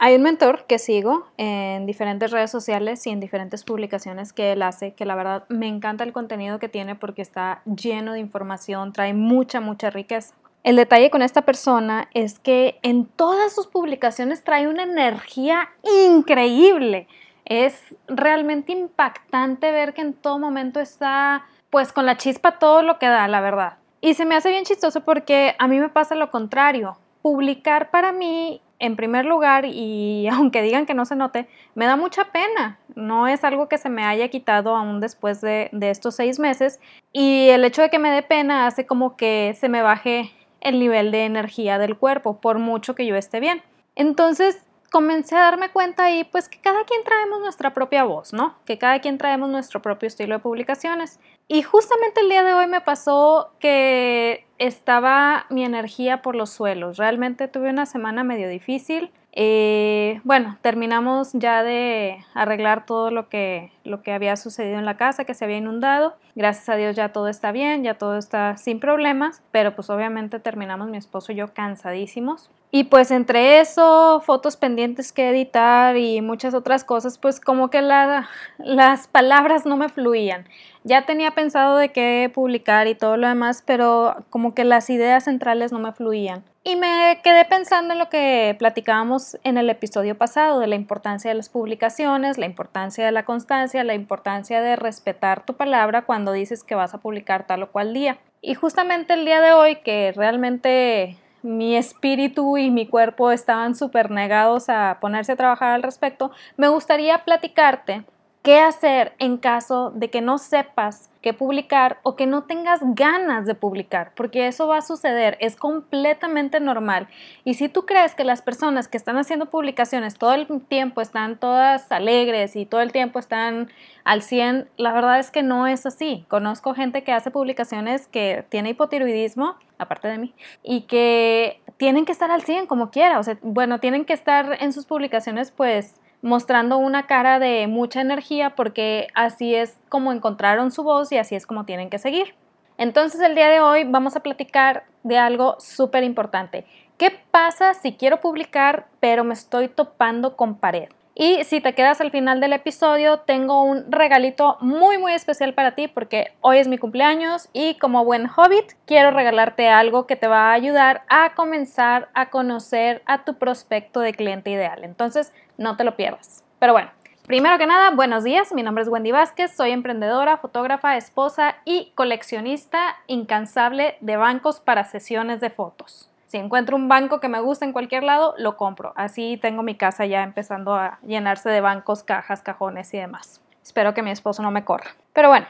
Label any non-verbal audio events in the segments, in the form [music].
Hay un mentor que sigo en diferentes redes sociales y en diferentes publicaciones que él hace, que la verdad me encanta el contenido que tiene porque está lleno de información, trae mucha, mucha riqueza. El detalle con esta persona es que en todas sus publicaciones trae una energía increíble. Es realmente impactante ver que en todo momento está pues con la chispa todo lo que da, la verdad. Y se me hace bien chistoso porque a mí me pasa lo contrario. Publicar para mí en primer lugar, y [laughs] aunque digan que no se note, me da mucha pena. No es algo que se me haya quitado aún después de, estos seis meses. Y el hecho de que me dé pena hace como que se me baje el nivel de energía del cuerpo, por mucho que yo esté bien. Entonces comencé a darme cuenta ahí, pues que cada quien traemos nuestra propia voz, ¿no? Que cada quien traemos nuestro propio estilo de publicaciones. Y justamente el día de hoy me pasó que estaba mi energía por los suelos. Realmente tuve una semana medio difícil. Eh, bueno, terminamos ya de arreglar todo lo que, lo que había sucedido en la casa, que se había inundado. Gracias a Dios ya todo está bien, ya todo está sin problemas, pero pues obviamente terminamos mi esposo y yo cansadísimos. Y pues entre eso, fotos pendientes que editar y muchas otras cosas, pues como que las palabras no me fluían. Ya tenía pensado de qué publicar y todo lo demás, pero como que las ideas centrales no me fluían. Y me quedé pensando en lo que platicábamos en el episodio pasado, de la importancia de las publicaciones, la importancia de la constancia, la importancia de respetar tu palabra cuando dices que vas a publicar tal o cual día. Y justamente el día de hoy, que realmente mi espíritu y mi cuerpo estaban súper negados a ponerse a trabajar al respecto, me gustaría platicarte qué hacer en caso de que no sepas qué publicar o que no tengas ganas de publicar, porque eso va a suceder, es completamente normal. Y si tú crees que las personas que están haciendo publicaciones todo el tiempo están todas alegres y todo el tiempo están al 100, la verdad es que no es así. Conozco gente que hace publicaciones que tiene hipotiroidismo, aparte de mí, y que tienen que estar al 100 como quiera, o sea, bueno, tienen que estar en sus publicaciones pues mostrando una cara de mucha energía porque así es como encontraron su voz y así es como tienen que seguir. Entonces el día de hoy vamos a platicar de algo súper importante. ¿Qué pasa si quiero publicar pero me estoy topando con pared? Y si te quedas al final del episodio, tengo un regalito muy muy especial para ti porque hoy es mi cumpleaños y como buen hobbit quiero regalarte algo que te va a ayudar a comenzar a conocer a tu prospecto de cliente ideal. Entonces, no te lo pierdas. Pero bueno, primero que nada, buenos días. Mi nombre es Wendy Vázquez, soy emprendedora, fotógrafa, esposa y coleccionista incansable de bancos para sesiones de fotos. Si encuentro un banco que me gusta en cualquier lado, lo compro. Así tengo mi casa ya empezando a llenarse de bancos, cajas, cajones y demás. Espero que mi esposo no me corra. Pero bueno,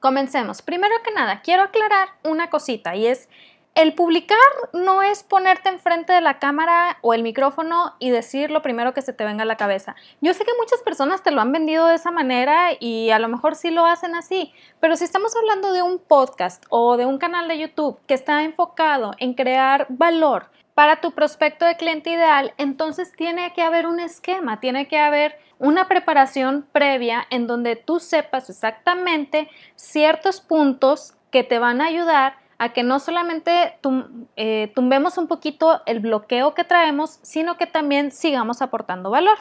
comencemos. Primero que nada, quiero aclarar una cosita y es el publicar no es ponerte enfrente de la cámara o el micrófono y decir lo primero que se te venga a la cabeza. Yo sé que muchas personas te lo han vendido de esa manera y a lo mejor sí lo hacen así, pero si estamos hablando de un podcast o de un canal de YouTube que está enfocado en crear valor para tu prospecto de cliente ideal, entonces tiene que haber un esquema, tiene que haber una preparación previa en donde tú sepas exactamente ciertos puntos que te van a ayudar a que no solamente eh, tumbemos un poquito el bloqueo que traemos, sino que también sigamos aportando valor.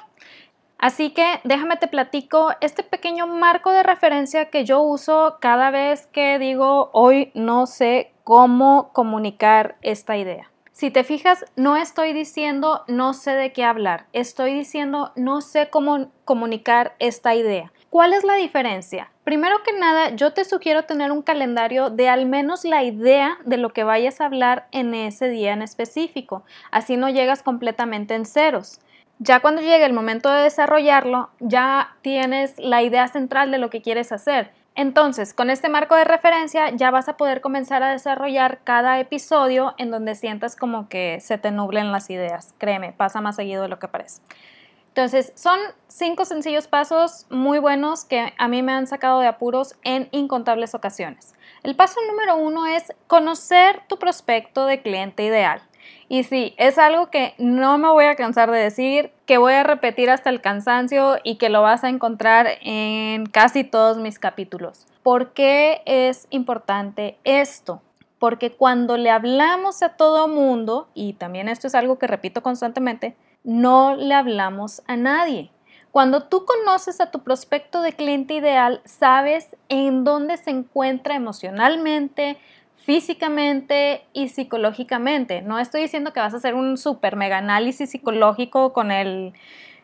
Así que déjame te platico este pequeño marco de referencia que yo uso cada vez que digo hoy no sé cómo comunicar esta idea. Si te fijas, no estoy diciendo no sé de qué hablar, estoy diciendo no sé cómo comunicar esta idea. ¿Cuál es la diferencia? Primero que nada, yo te sugiero tener un calendario de al menos la idea de lo que vayas a hablar en ese día en específico. Así no llegas completamente en ceros. Ya cuando llegue el momento de desarrollarlo, ya tienes la idea central de lo que quieres hacer. Entonces, con este marco de referencia ya vas a poder comenzar a desarrollar cada episodio en donde sientas como que se te nublen las ideas. Créeme, pasa más seguido de lo que parece. Entonces, son cinco sencillos pasos muy buenos que a mí me han sacado de apuros en incontables ocasiones. El paso número uno es conocer tu prospecto de cliente ideal. Y sí, es algo que no me voy a cansar de decir, que voy a repetir hasta el cansancio y que lo vas a encontrar en casi todos mis capítulos. ¿Por qué es importante esto? Porque cuando le hablamos a todo mundo, y también esto es algo que repito constantemente, no le hablamos a nadie. Cuando tú conoces a tu prospecto de cliente ideal, sabes en dónde se encuentra emocionalmente, físicamente y psicológicamente. No estoy diciendo que vas a hacer un super mega análisis psicológico con el...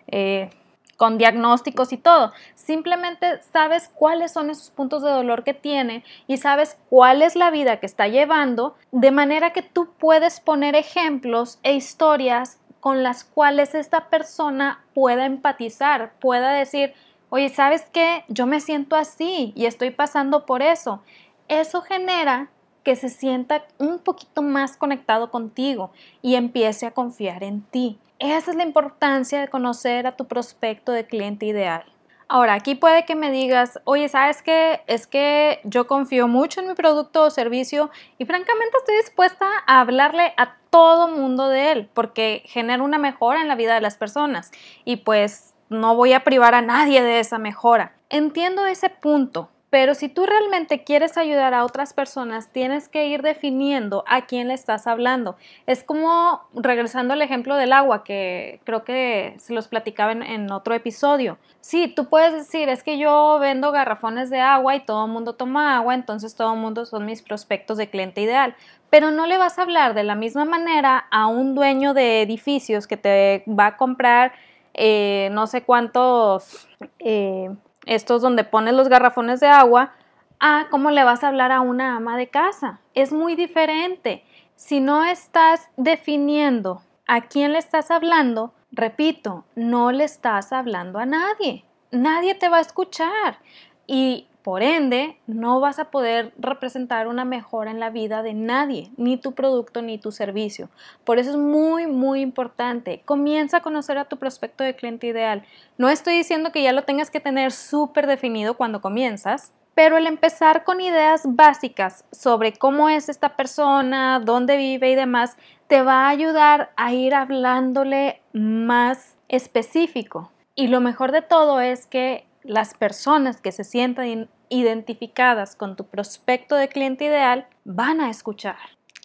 Eh, con diagnósticos y todo. Simplemente sabes cuáles son esos puntos de dolor que tiene y sabes cuál es la vida que está llevando, de manera que tú puedes poner ejemplos e historias con las cuales esta persona pueda empatizar, pueda decir, oye, ¿sabes qué? Yo me siento así y estoy pasando por eso. Eso genera que se sienta un poquito más conectado contigo y empiece a confiar en ti. Esa es la importancia de conocer a tu prospecto de cliente ideal. Ahora, aquí puede que me digas, oye, ¿sabes qué? Es que yo confío mucho en mi producto o servicio y francamente estoy dispuesta a hablarle a todo mundo de él porque genera una mejora en la vida de las personas y pues no voy a privar a nadie de esa mejora. Entiendo ese punto, pero si tú realmente quieres ayudar a otras personas, tienes que ir definiendo a quién le estás hablando. Es como regresando al ejemplo del agua, que creo que se los platicaba en, otro episodio. Sí, tú puedes decir, es que yo vendo garrafones de agua y todo el mundo toma agua, entonces todo el mundo son mis prospectos de cliente ideal. Pero no le vas a hablar de la misma manera a un dueño de edificios que te va a comprar eh, no sé cuántos... Eh, estos donde pones los garrafones de agua, a cómo le vas a hablar a una ama de casa. Es muy diferente. Si no estás definiendo a quién le estás hablando, repito, no le estás hablando a nadie. Nadie te va a escuchar. Y por ende, no vas a poder representar una mejora en la vida de nadie, ni tu producto ni tu servicio. Por eso es muy, muy importante. Comienza a conocer a tu prospecto de cliente ideal. No estoy diciendo que ya lo tengas que tener súper definido cuando comienzas, pero el empezar con ideas básicas sobre cómo es esta persona, dónde vive y demás, te va a ayudar a ir hablándole más específico. Y lo mejor de todo es que las personas que se sientan identificadas con tu prospecto de cliente ideal van a escuchar.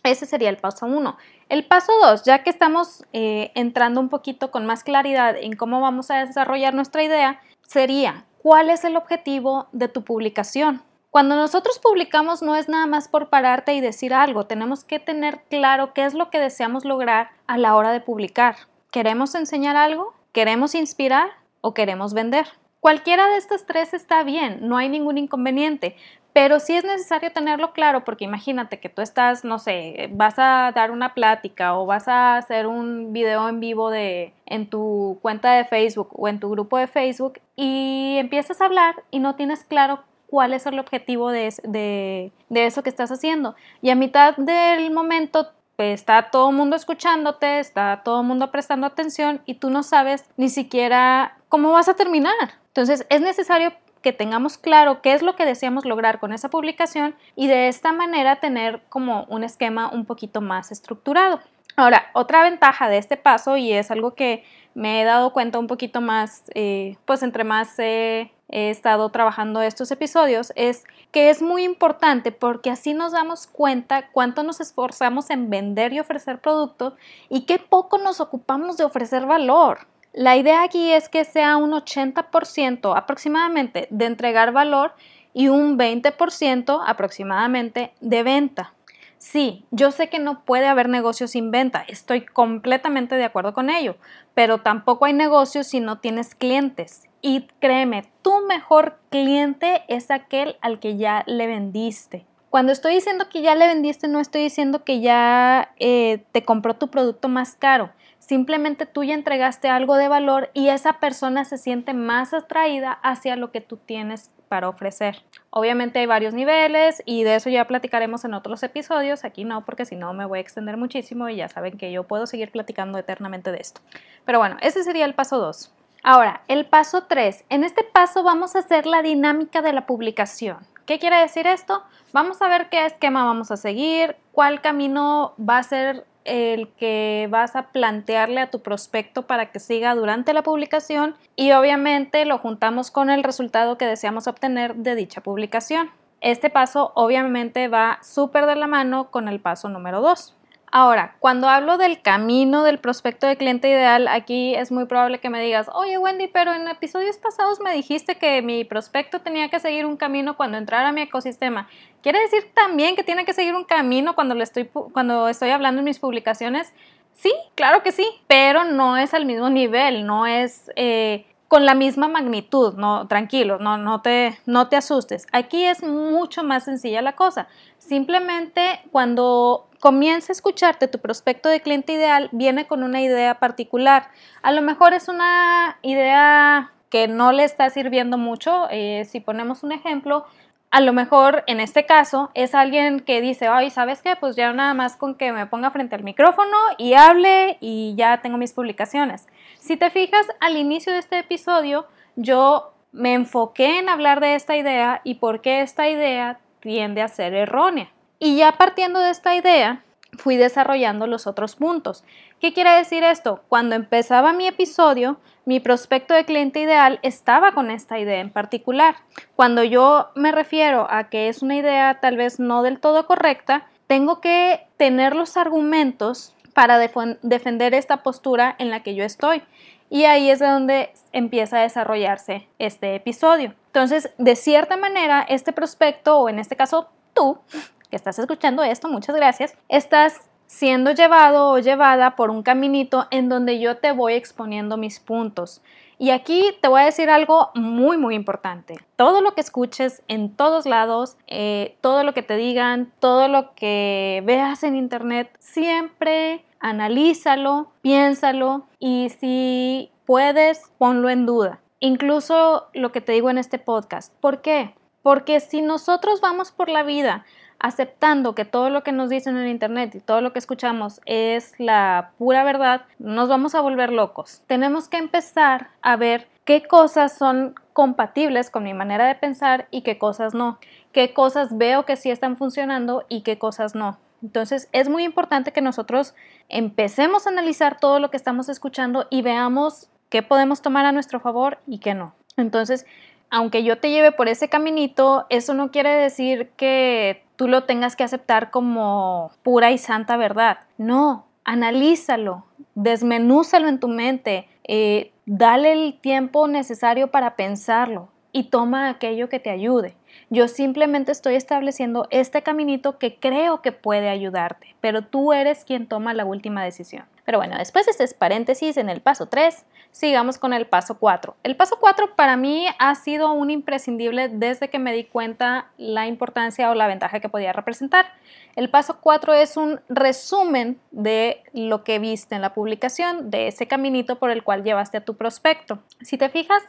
Ese sería el paso uno. El paso dos, ya que estamos eh, entrando un poquito con más claridad en cómo vamos a desarrollar nuestra idea, sería cuál es el objetivo de tu publicación. Cuando nosotros publicamos no es nada más por pararte y decir algo, tenemos que tener claro qué es lo que deseamos lograr a la hora de publicar. ¿Queremos enseñar algo? ¿Queremos inspirar? ¿O queremos vender? Cualquiera de estas tres está bien, no hay ningún inconveniente, pero sí es necesario tenerlo claro porque imagínate que tú estás, no sé, vas a dar una plática o vas a hacer un video en vivo de en tu cuenta de Facebook o en tu grupo de Facebook y empiezas a hablar y no tienes claro cuál es el objetivo de, de, de eso que estás haciendo. Y a mitad del momento está todo el mundo escuchándote, está todo el mundo prestando atención y tú no sabes ni siquiera cómo vas a terminar. Entonces es necesario que tengamos claro qué es lo que deseamos lograr con esa publicación y de esta manera tener como un esquema un poquito más estructurado. Ahora, otra ventaja de este paso y es algo que me he dado cuenta un poquito más, eh, pues entre más he estado trabajando estos episodios, es que es muy importante porque así nos damos cuenta cuánto nos esforzamos en vender y ofrecer productos y qué poco nos ocupamos de ofrecer valor. La idea aquí es que sea un 80% aproximadamente de entregar valor y un 20% aproximadamente de venta. Sí, yo sé que no puede haber negocio sin venta, estoy completamente de acuerdo con ello, pero tampoco hay negocio si no tienes clientes. Y créeme, tu mejor cliente es aquel al que ya le vendiste. Cuando estoy diciendo que ya le vendiste, no estoy diciendo que ya eh, te compró tu producto más caro. Simplemente tú ya entregaste algo de valor y esa persona se siente más atraída hacia lo que tú tienes para ofrecer. Obviamente hay varios niveles y de eso ya platicaremos en otros episodios. Aquí no, porque si no me voy a extender muchísimo y ya saben que yo puedo seguir platicando eternamente de esto. Pero bueno, ese sería el paso 2. Ahora, el paso 3. En este paso vamos a hacer la dinámica de la publicación. ¿Qué quiere decir esto? Vamos a ver qué esquema vamos a seguir, cuál camino va a ser el que vas a plantearle a tu prospecto para que siga durante la publicación y obviamente lo juntamos con el resultado que deseamos obtener de dicha publicación. Este paso obviamente va súper de la mano con el paso número 2. Ahora, cuando hablo del camino del prospecto de cliente ideal, aquí es muy probable que me digas, oye Wendy, pero en episodios pasados me dijiste que mi prospecto tenía que seguir un camino cuando entrara a mi ecosistema. ¿Quiere decir también que tiene que seguir un camino cuando, le estoy, cuando estoy hablando en mis publicaciones? Sí, claro que sí, pero no es al mismo nivel, no es... Eh, con la misma magnitud, no, tranquilo, no, no, te, no te asustes. Aquí es mucho más sencilla la cosa. Simplemente cuando comienza a escucharte tu prospecto de cliente ideal, viene con una idea particular. A lo mejor es una idea que no le está sirviendo mucho. Eh, si ponemos un ejemplo, a lo mejor en este caso es alguien que dice, ay, ¿sabes qué? Pues ya nada más con que me ponga frente al micrófono y hable y ya tengo mis publicaciones. Si te fijas, al inicio de este episodio yo me enfoqué en hablar de esta idea y por qué esta idea tiende a ser errónea. Y ya partiendo de esta idea, fui desarrollando los otros puntos. ¿Qué quiere decir esto? Cuando empezaba mi episodio, mi prospecto de cliente ideal estaba con esta idea en particular. Cuando yo me refiero a que es una idea tal vez no del todo correcta, tengo que tener los argumentos para defender esta postura en la que yo estoy. Y ahí es de donde empieza a desarrollarse este episodio. Entonces, de cierta manera, este prospecto, o en este caso tú, que estás escuchando esto, muchas gracias, estás siendo llevado o llevada por un caminito en donde yo te voy exponiendo mis puntos. Y aquí te voy a decir algo muy, muy importante. Todo lo que escuches en todos lados, eh, todo lo que te digan, todo lo que veas en internet, siempre analízalo, piénsalo y si puedes, ponlo en duda. Incluso lo que te digo en este podcast. ¿Por qué? Porque si nosotros vamos por la vida aceptando que todo lo que nos dicen en Internet y todo lo que escuchamos es la pura verdad, nos vamos a volver locos. Tenemos que empezar a ver qué cosas son compatibles con mi manera de pensar y qué cosas no. Qué cosas veo que sí están funcionando y qué cosas no. Entonces es muy importante que nosotros empecemos a analizar todo lo que estamos escuchando y veamos qué podemos tomar a nuestro favor y qué no. Entonces, aunque yo te lleve por ese caminito, eso no quiere decir que tú lo tengas que aceptar como pura y santa verdad. No, analízalo, desmenúzalo en tu mente, eh, dale el tiempo necesario para pensarlo y toma aquello que te ayude. Yo simplemente estoy estableciendo este caminito que creo que puede ayudarte, pero tú eres quien toma la última decisión. Pero bueno, después de este paréntesis en el paso 3, sigamos con el paso 4. El paso 4 para mí ha sido un imprescindible desde que me di cuenta la importancia o la ventaja que podía representar. El paso 4 es un resumen de lo que viste en la publicación, de ese caminito por el cual llevaste a tu prospecto. Si te fijas,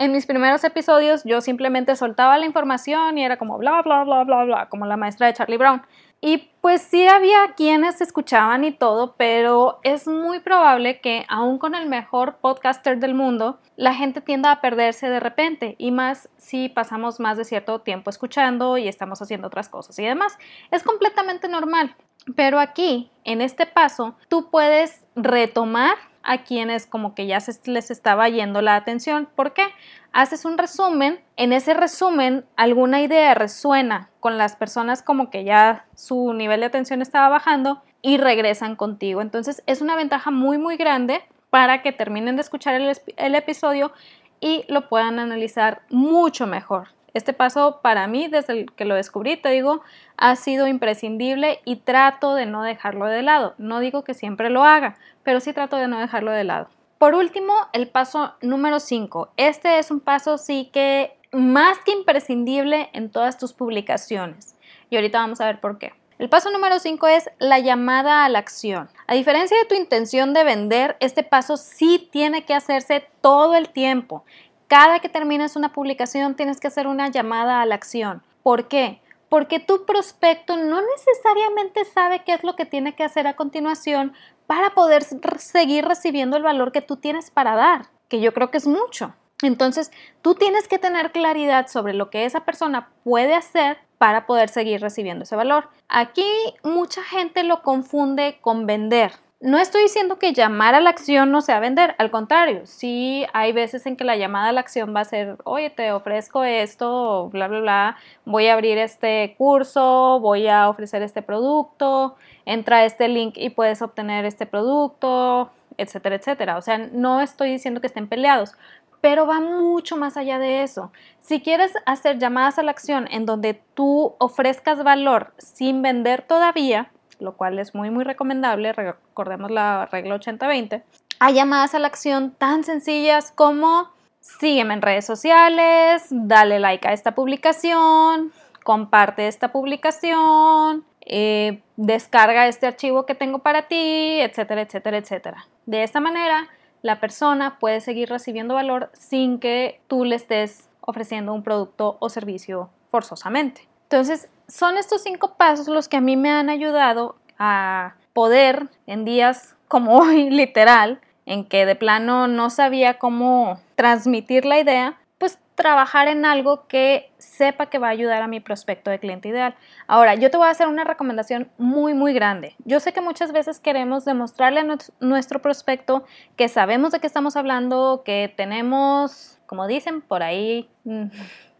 en mis primeros episodios yo simplemente soltaba la información y era como bla, bla, bla, bla, bla, como la maestra de Charlie Brown. Y pues sí había quienes escuchaban y todo, pero es muy probable que aún con el mejor podcaster del mundo, la gente tienda a perderse de repente y más si pasamos más de cierto tiempo escuchando y estamos haciendo otras cosas y demás. Es completamente normal. Pero aquí, en este paso, tú puedes retomar a quienes como que ya se les estaba yendo la atención. ¿Por qué? Haces un resumen, en ese resumen alguna idea resuena con las personas como que ya su nivel de atención estaba bajando y regresan contigo. Entonces es una ventaja muy muy grande para que terminen de escuchar el, el episodio y lo puedan analizar mucho mejor. Este paso para mí, desde el que lo descubrí, te digo, ha sido imprescindible y trato de no dejarlo de lado. No digo que siempre lo haga, pero sí trato de no dejarlo de lado. Por último, el paso número 5. Este es un paso sí que más que imprescindible en todas tus publicaciones. Y ahorita vamos a ver por qué. El paso número 5 es la llamada a la acción. A diferencia de tu intención de vender, este paso sí tiene que hacerse todo el tiempo cada que termines una publicación tienes que hacer una llamada a la acción. ¿Por qué? Porque tu prospecto no necesariamente sabe qué es lo que tiene que hacer a continuación para poder seguir recibiendo el valor que tú tienes para dar, que yo creo que es mucho. Entonces, tú tienes que tener claridad sobre lo que esa persona puede hacer para poder seguir recibiendo ese valor. Aquí mucha gente lo confunde con vender. No estoy diciendo que llamar a la acción no sea vender, al contrario, sí hay veces en que la llamada a la acción va a ser, oye, te ofrezco esto, bla, bla, bla, voy a abrir este curso, voy a ofrecer este producto, entra a este link y puedes obtener este producto, etcétera, etcétera. O sea, no estoy diciendo que estén peleados, pero va mucho más allá de eso. Si quieres hacer llamadas a la acción en donde tú ofrezcas valor sin vender todavía, lo cual es muy muy recomendable, recordemos la regla 80-20, hay llamadas a la acción tan sencillas como sígueme en redes sociales, dale like a esta publicación, comparte esta publicación, eh, descarga este archivo que tengo para ti, etcétera, etcétera, etcétera. De esta manera, la persona puede seguir recibiendo valor sin que tú le estés ofreciendo un producto o servicio forzosamente. Entonces, son estos cinco pasos los que a mí me han ayudado a poder en días como [laughs] hoy, literal, en que de plano no sabía cómo transmitir la idea, pues trabajar en algo que sepa que va a ayudar a mi prospecto de cliente ideal. Ahora, yo te voy a hacer una recomendación muy, muy grande. Yo sé que muchas veces queremos demostrarle a nuestro prospecto que sabemos de qué estamos hablando, que tenemos, como dicen por ahí, mm,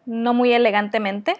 no muy elegantemente,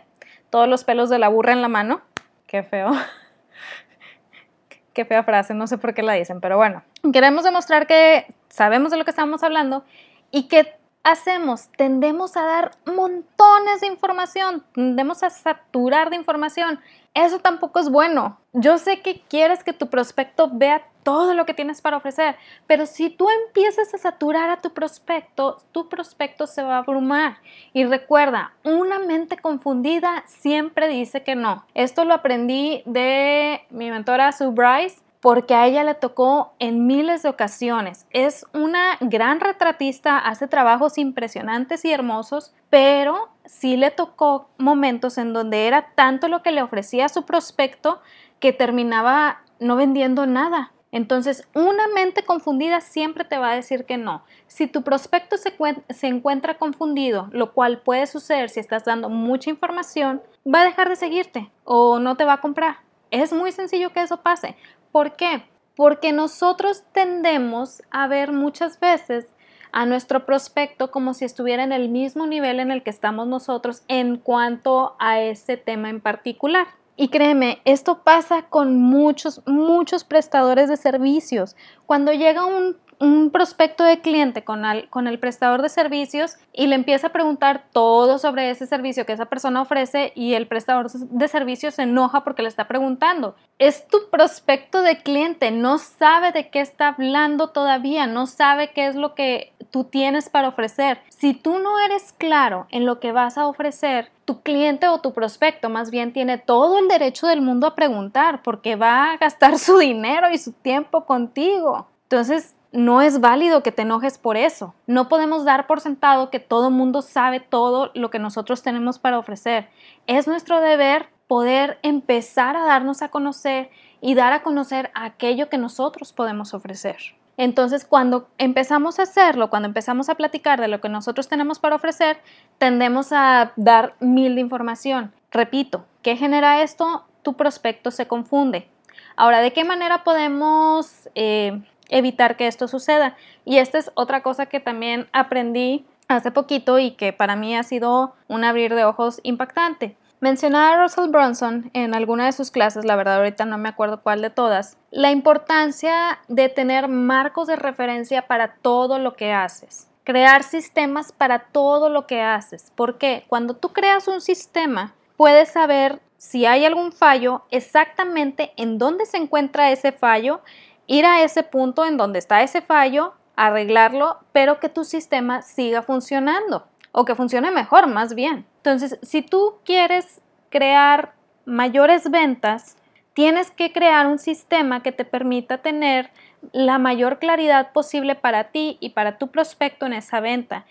todos los pelos de la burra en la mano. Qué feo. [laughs] Qué fea frase, no sé por qué la dicen, pero bueno. Queremos demostrar que sabemos de lo que estamos hablando y que hacemos? Tendemos a dar montones de información, tendemos a saturar de información. Eso tampoco es bueno. Yo sé que quieres que tu prospecto vea todo lo que tienes para ofrecer, pero si tú empiezas a saturar a tu prospecto, tu prospecto se va a abrumar. Y recuerda, una mente confundida siempre dice que no. Esto lo aprendí de mi mentora Sue Bryce porque a ella le tocó en miles de ocasiones. Es una gran retratista, hace trabajos impresionantes y hermosos, pero sí le tocó momentos en donde era tanto lo que le ofrecía su prospecto que terminaba no vendiendo nada. Entonces, una mente confundida siempre te va a decir que no. Si tu prospecto se, encuentra confundido, lo cual puede suceder si estás dando mucha información, va a dejar de seguirte o no te va a comprar. Es muy sencillo que eso pase. ¿Por qué? Porque nosotros tendemos a ver muchas veces a nuestro prospecto como si estuviera en el mismo nivel en el que estamos nosotros en cuanto a ese tema en particular. Y créeme, esto pasa con muchos, muchos prestadores de servicios. Cuando llega un un prospecto de cliente con el, con el prestador de servicios y le empieza a preguntar todo sobre ese servicio que esa persona ofrece y el prestador de servicios se enoja porque le está preguntando. Es tu prospecto de cliente, no sabe de qué está hablando todavía, no sabe qué es lo que tú tienes para ofrecer. Si tú no eres claro en lo que vas a ofrecer, tu cliente o tu prospecto más bien tiene todo el derecho del mundo a preguntar porque va a gastar su dinero y su tiempo contigo. Entonces, no es válido que te enojes por eso. No podemos dar por sentado que todo mundo sabe todo lo que nosotros tenemos para ofrecer. Es nuestro deber poder empezar a darnos a conocer y dar a conocer aquello que nosotros podemos ofrecer. Entonces, cuando empezamos a hacerlo, cuando empezamos a platicar de lo que nosotros tenemos para ofrecer, tendemos a dar mil de información. Repito, ¿qué genera esto? Tu prospecto se confunde. Ahora, ¿de qué manera podemos eh, evitar que esto suceda. Y esta es otra cosa que también aprendí hace poquito y que para mí ha sido un abrir de ojos impactante. Mencionaba a Russell Brunson en alguna de sus clases, la verdad ahorita no me acuerdo cuál de todas, la importancia de tener marcos de referencia para todo lo que haces. Crear sistemas para todo lo que haces. Porque cuando tú creas un sistema, puedes saber si hay algún fallo, exactamente en dónde se encuentra ese fallo ir a ese punto en donde está ese fallo, arreglarlo, pero que tu sistema siga funcionando o que funcione mejor más bien. Entonces, si tú quieres crear mayores ventas, tienes que crear un sistema que te permita tener la mayor claridad posible para ti y para tu prospecto en esa venta.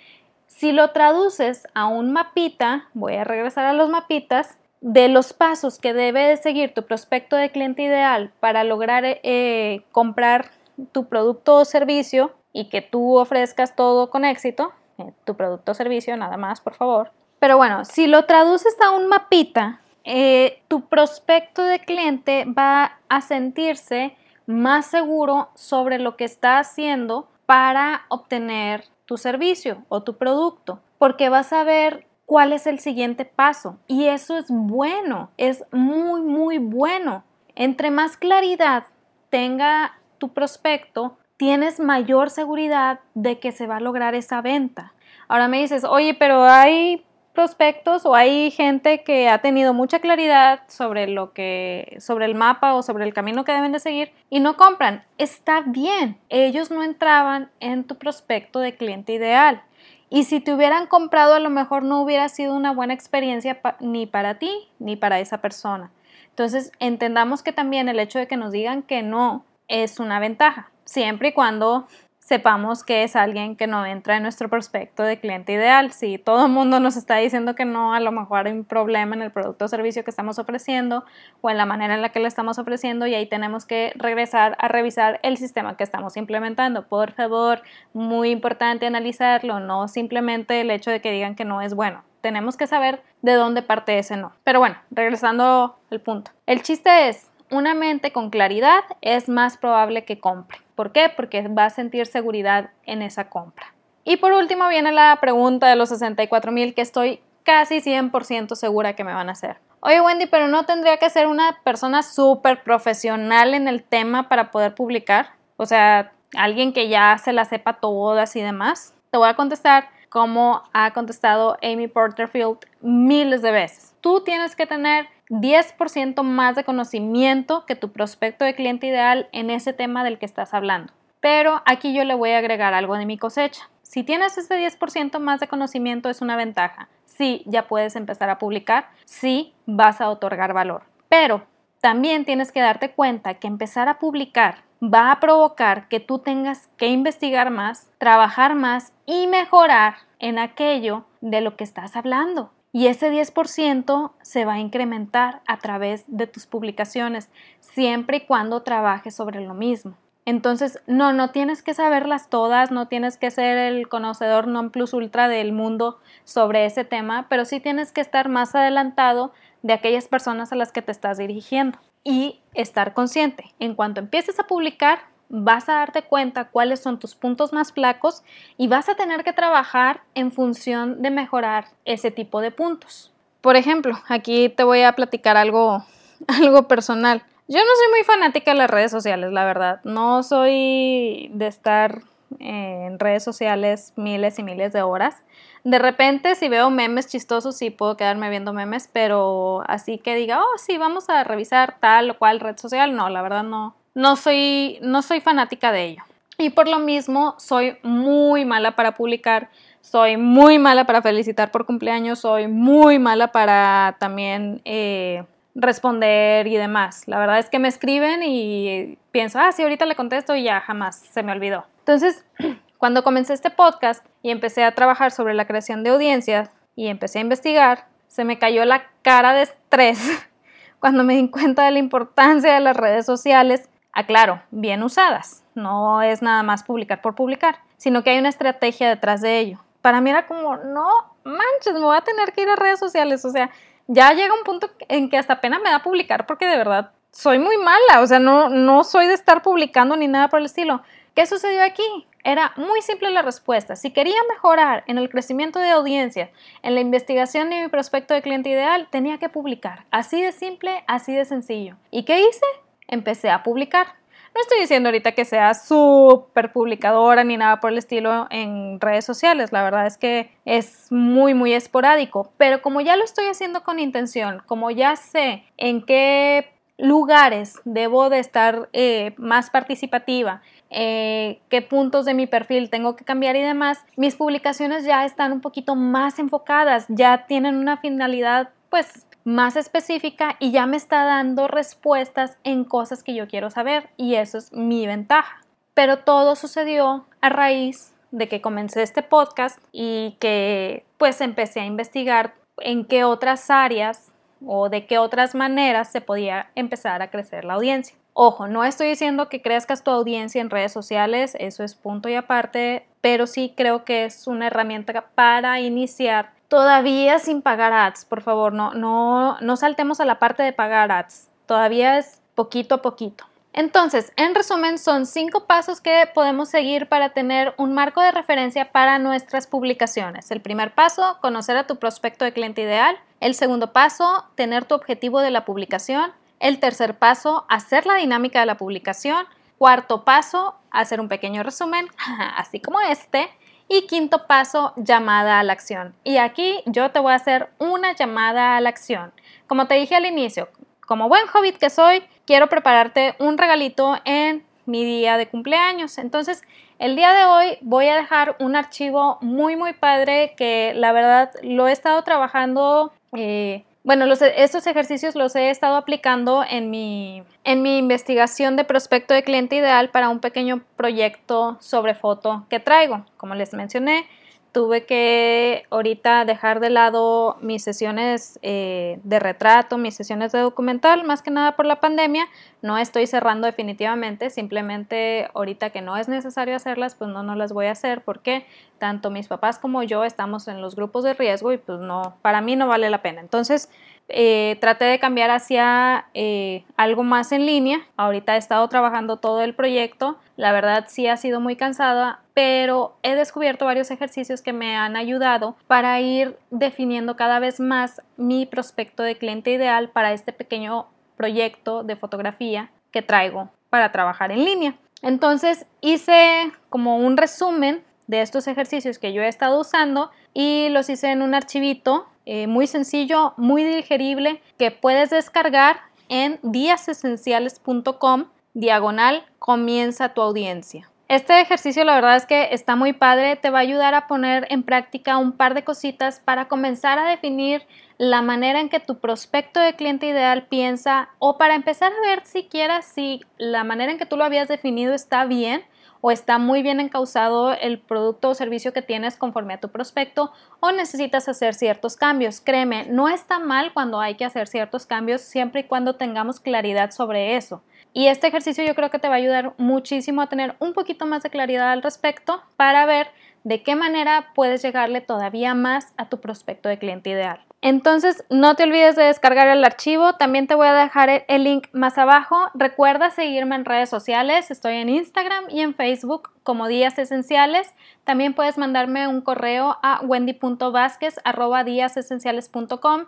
Si lo traduces a un mapita, voy a regresar a los mapitas, de los pasos que debe de seguir tu prospecto de cliente ideal para lograr eh, comprar tu producto o servicio y que tú ofrezcas todo con éxito, eh, tu producto o servicio, nada más, por favor. Pero bueno, si lo traduces a un mapita, eh, tu prospecto de cliente va a sentirse más seguro sobre lo que está haciendo para obtener tu servicio o tu producto, porque vas a ver cuál es el siguiente paso y eso es bueno, es muy, muy bueno. Entre más claridad tenga tu prospecto, tienes mayor seguridad de que se va a lograr esa venta. Ahora me dices, oye, pero hay prospectos o hay gente que ha tenido mucha claridad sobre lo que sobre el mapa o sobre el camino que deben de seguir y no compran. Está bien, ellos no entraban en tu prospecto de cliente ideal. Y si te hubieran comprado, a lo mejor no hubiera sido una buena experiencia ni para ti ni para esa persona. Entonces, entendamos que también el hecho de que nos digan que no es una ventaja, siempre y cuando sepamos que es alguien que no entra en nuestro prospecto de cliente ideal. Si todo el mundo nos está diciendo que no, a lo mejor hay un problema en el producto o servicio que estamos ofreciendo o en la manera en la que lo estamos ofreciendo y ahí tenemos que regresar a revisar el sistema que estamos implementando. Por favor, muy importante analizarlo, no simplemente el hecho de que digan que no es bueno. Tenemos que saber de dónde parte ese no. Pero bueno, regresando al punto. El chiste es, una mente con claridad es más probable que compre. ¿Por qué? Porque va a sentir seguridad en esa compra. Y por último viene la pregunta de los 64 mil que estoy casi 100% segura que me van a hacer. Oye Wendy, pero no tendría que ser una persona súper profesional en el tema para poder publicar. O sea, alguien que ya se la sepa todas y demás. Te voy a contestar como ha contestado Amy Porterfield miles de veces. Tú tienes que tener 10% más de conocimiento que tu prospecto de cliente ideal en ese tema del que estás hablando. Pero aquí yo le voy a agregar algo de mi cosecha. Si tienes ese 10% más de conocimiento es una ventaja. Sí, ya puedes empezar a publicar. Sí, vas a otorgar valor. Pero también tienes que darte cuenta que empezar a publicar va a provocar que tú tengas que investigar más, trabajar más y mejorar en aquello de lo que estás hablando. Y ese 10% se va a incrementar a través de tus publicaciones, siempre y cuando trabajes sobre lo mismo. Entonces, no, no tienes que saberlas todas, no tienes que ser el conocedor non plus ultra del mundo sobre ese tema, pero sí tienes que estar más adelantado de aquellas personas a las que te estás dirigiendo y estar consciente. En cuanto empieces a publicar, vas a darte cuenta cuáles son tus puntos más flacos y vas a tener que trabajar en función de mejorar ese tipo de puntos. Por ejemplo, aquí te voy a platicar algo, [laughs] algo personal. Yo no soy muy fanática de las redes sociales, la verdad. No soy de estar en redes sociales miles y miles de horas. De repente, si veo memes chistosos, sí puedo quedarme viendo memes, pero así que diga, oh, sí, vamos a revisar tal o cual red social, no, la verdad no, no soy, no soy fanática de ello. Y por lo mismo soy muy mala para publicar, soy muy mala para felicitar por cumpleaños, soy muy mala para también eh, responder y demás. La verdad es que me escriben y pienso, ah, sí, ahorita le contesto y ya jamás se me olvidó. Entonces, [clears throat] cuando comencé este podcast y empecé a trabajar sobre la creación de audiencias y empecé a investigar, se me cayó la cara de estrés [laughs] cuando me di cuenta de la importancia de las redes sociales Aclaro, bien usadas. No es nada más publicar por publicar, sino que hay una estrategia detrás de ello. Para mí era como, no manches, me voy a tener que ir a redes sociales. O sea, ya llega un punto en que hasta pena me da publicar porque de verdad soy muy mala. O sea, no, no soy de estar publicando ni nada por el estilo. ¿Qué sucedió aquí? Era muy simple la respuesta. Si quería mejorar en el crecimiento de audiencia, en la investigación de mi prospecto de cliente ideal, tenía que publicar. Así de simple, así de sencillo. ¿Y qué hice? Empecé a publicar. No estoy diciendo ahorita que sea súper publicadora ni nada por el estilo en redes sociales, la verdad es que es muy, muy esporádico, pero como ya lo estoy haciendo con intención, como ya sé en qué lugares debo de estar eh, más participativa, eh, qué puntos de mi perfil tengo que cambiar y demás, mis publicaciones ya están un poquito más enfocadas, ya tienen una finalidad pues más específica y ya me está dando respuestas en cosas que yo quiero saber y eso es mi ventaja. Pero todo sucedió a raíz de que comencé este podcast y que pues empecé a investigar en qué otras áreas o de qué otras maneras se podía empezar a crecer la audiencia. Ojo, no estoy diciendo que crezcas tu audiencia en redes sociales, eso es punto y aparte, pero sí creo que es una herramienta para iniciar todavía sin pagar ads, por favor, no, no, no saltemos a la parte de pagar ads, todavía es poquito a poquito. Entonces, en resumen, son cinco pasos que podemos seguir para tener un marco de referencia para nuestras publicaciones. El primer paso, conocer a tu prospecto de cliente ideal. El segundo paso, tener tu objetivo de la publicación. El tercer paso, hacer la dinámica de la publicación. Cuarto paso, hacer un pequeño resumen, [laughs] así como este. Y quinto paso, llamada a la acción. Y aquí yo te voy a hacer una llamada a la acción. Como te dije al inicio, como buen hobbit que soy, quiero prepararte un regalito en mi día de cumpleaños. Entonces, el día de hoy voy a dejar un archivo muy, muy padre que la verdad lo he estado trabajando. Eh, bueno, estos ejercicios los he estado aplicando en mi, en mi investigación de prospecto de cliente ideal para un pequeño proyecto sobre foto que traigo. Como les mencioné, tuve que ahorita dejar de lado mis sesiones eh, de retrato, mis sesiones de documental, más que nada por la pandemia. No estoy cerrando definitivamente, simplemente ahorita que no es necesario hacerlas, pues no, no las voy a hacer porque tanto mis papás como yo estamos en los grupos de riesgo y pues no, para mí no vale la pena. Entonces, eh, traté de cambiar hacia eh, algo más en línea. Ahorita he estado trabajando todo el proyecto. La verdad sí ha sido muy cansada, pero he descubierto varios ejercicios que me han ayudado para ir definiendo cada vez más mi prospecto de cliente ideal para este pequeño proyecto de fotografía que traigo para trabajar en línea. Entonces hice como un resumen de estos ejercicios que yo he estado usando y los hice en un archivito eh, muy sencillo, muy digerible, que puedes descargar en díasesenciales.com diagonal comienza tu audiencia. Este ejercicio la verdad es que está muy padre, te va a ayudar a poner en práctica un par de cositas para comenzar a definir la manera en que tu prospecto de cliente ideal piensa o para empezar a ver siquiera si la manera en que tú lo habías definido está bien o está muy bien encausado el producto o servicio que tienes conforme a tu prospecto o necesitas hacer ciertos cambios. Créeme, no está mal cuando hay que hacer ciertos cambios siempre y cuando tengamos claridad sobre eso. Y este ejercicio yo creo que te va a ayudar muchísimo a tener un poquito más de claridad al respecto para ver de qué manera puedes llegarle todavía más a tu prospecto de cliente ideal. Entonces, no te olvides de descargar el archivo. También te voy a dejar el link más abajo. Recuerda seguirme en redes sociales. Estoy en Instagram y en Facebook como Días Esenciales. También puedes mandarme un correo a wendy.vázquez.com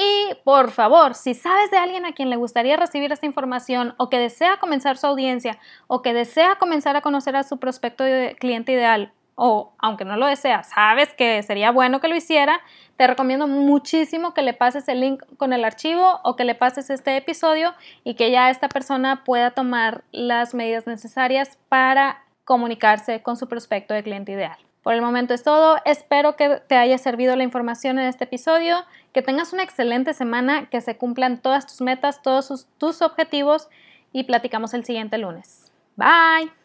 y por favor, si sabes de alguien a quien le gustaría recibir esta información o que desea comenzar su audiencia o que desea comenzar a conocer a su prospecto de cliente ideal o aunque no lo desea, sabes que sería bueno que lo hiciera, te recomiendo muchísimo que le pases el link con el archivo o que le pases este episodio y que ya esta persona pueda tomar las medidas necesarias para comunicarse con su prospecto de cliente ideal. Por el momento es todo. Espero que te haya servido la información en este episodio, que tengas una excelente semana, que se cumplan todas tus metas, todos tus objetivos y platicamos el siguiente lunes. Bye.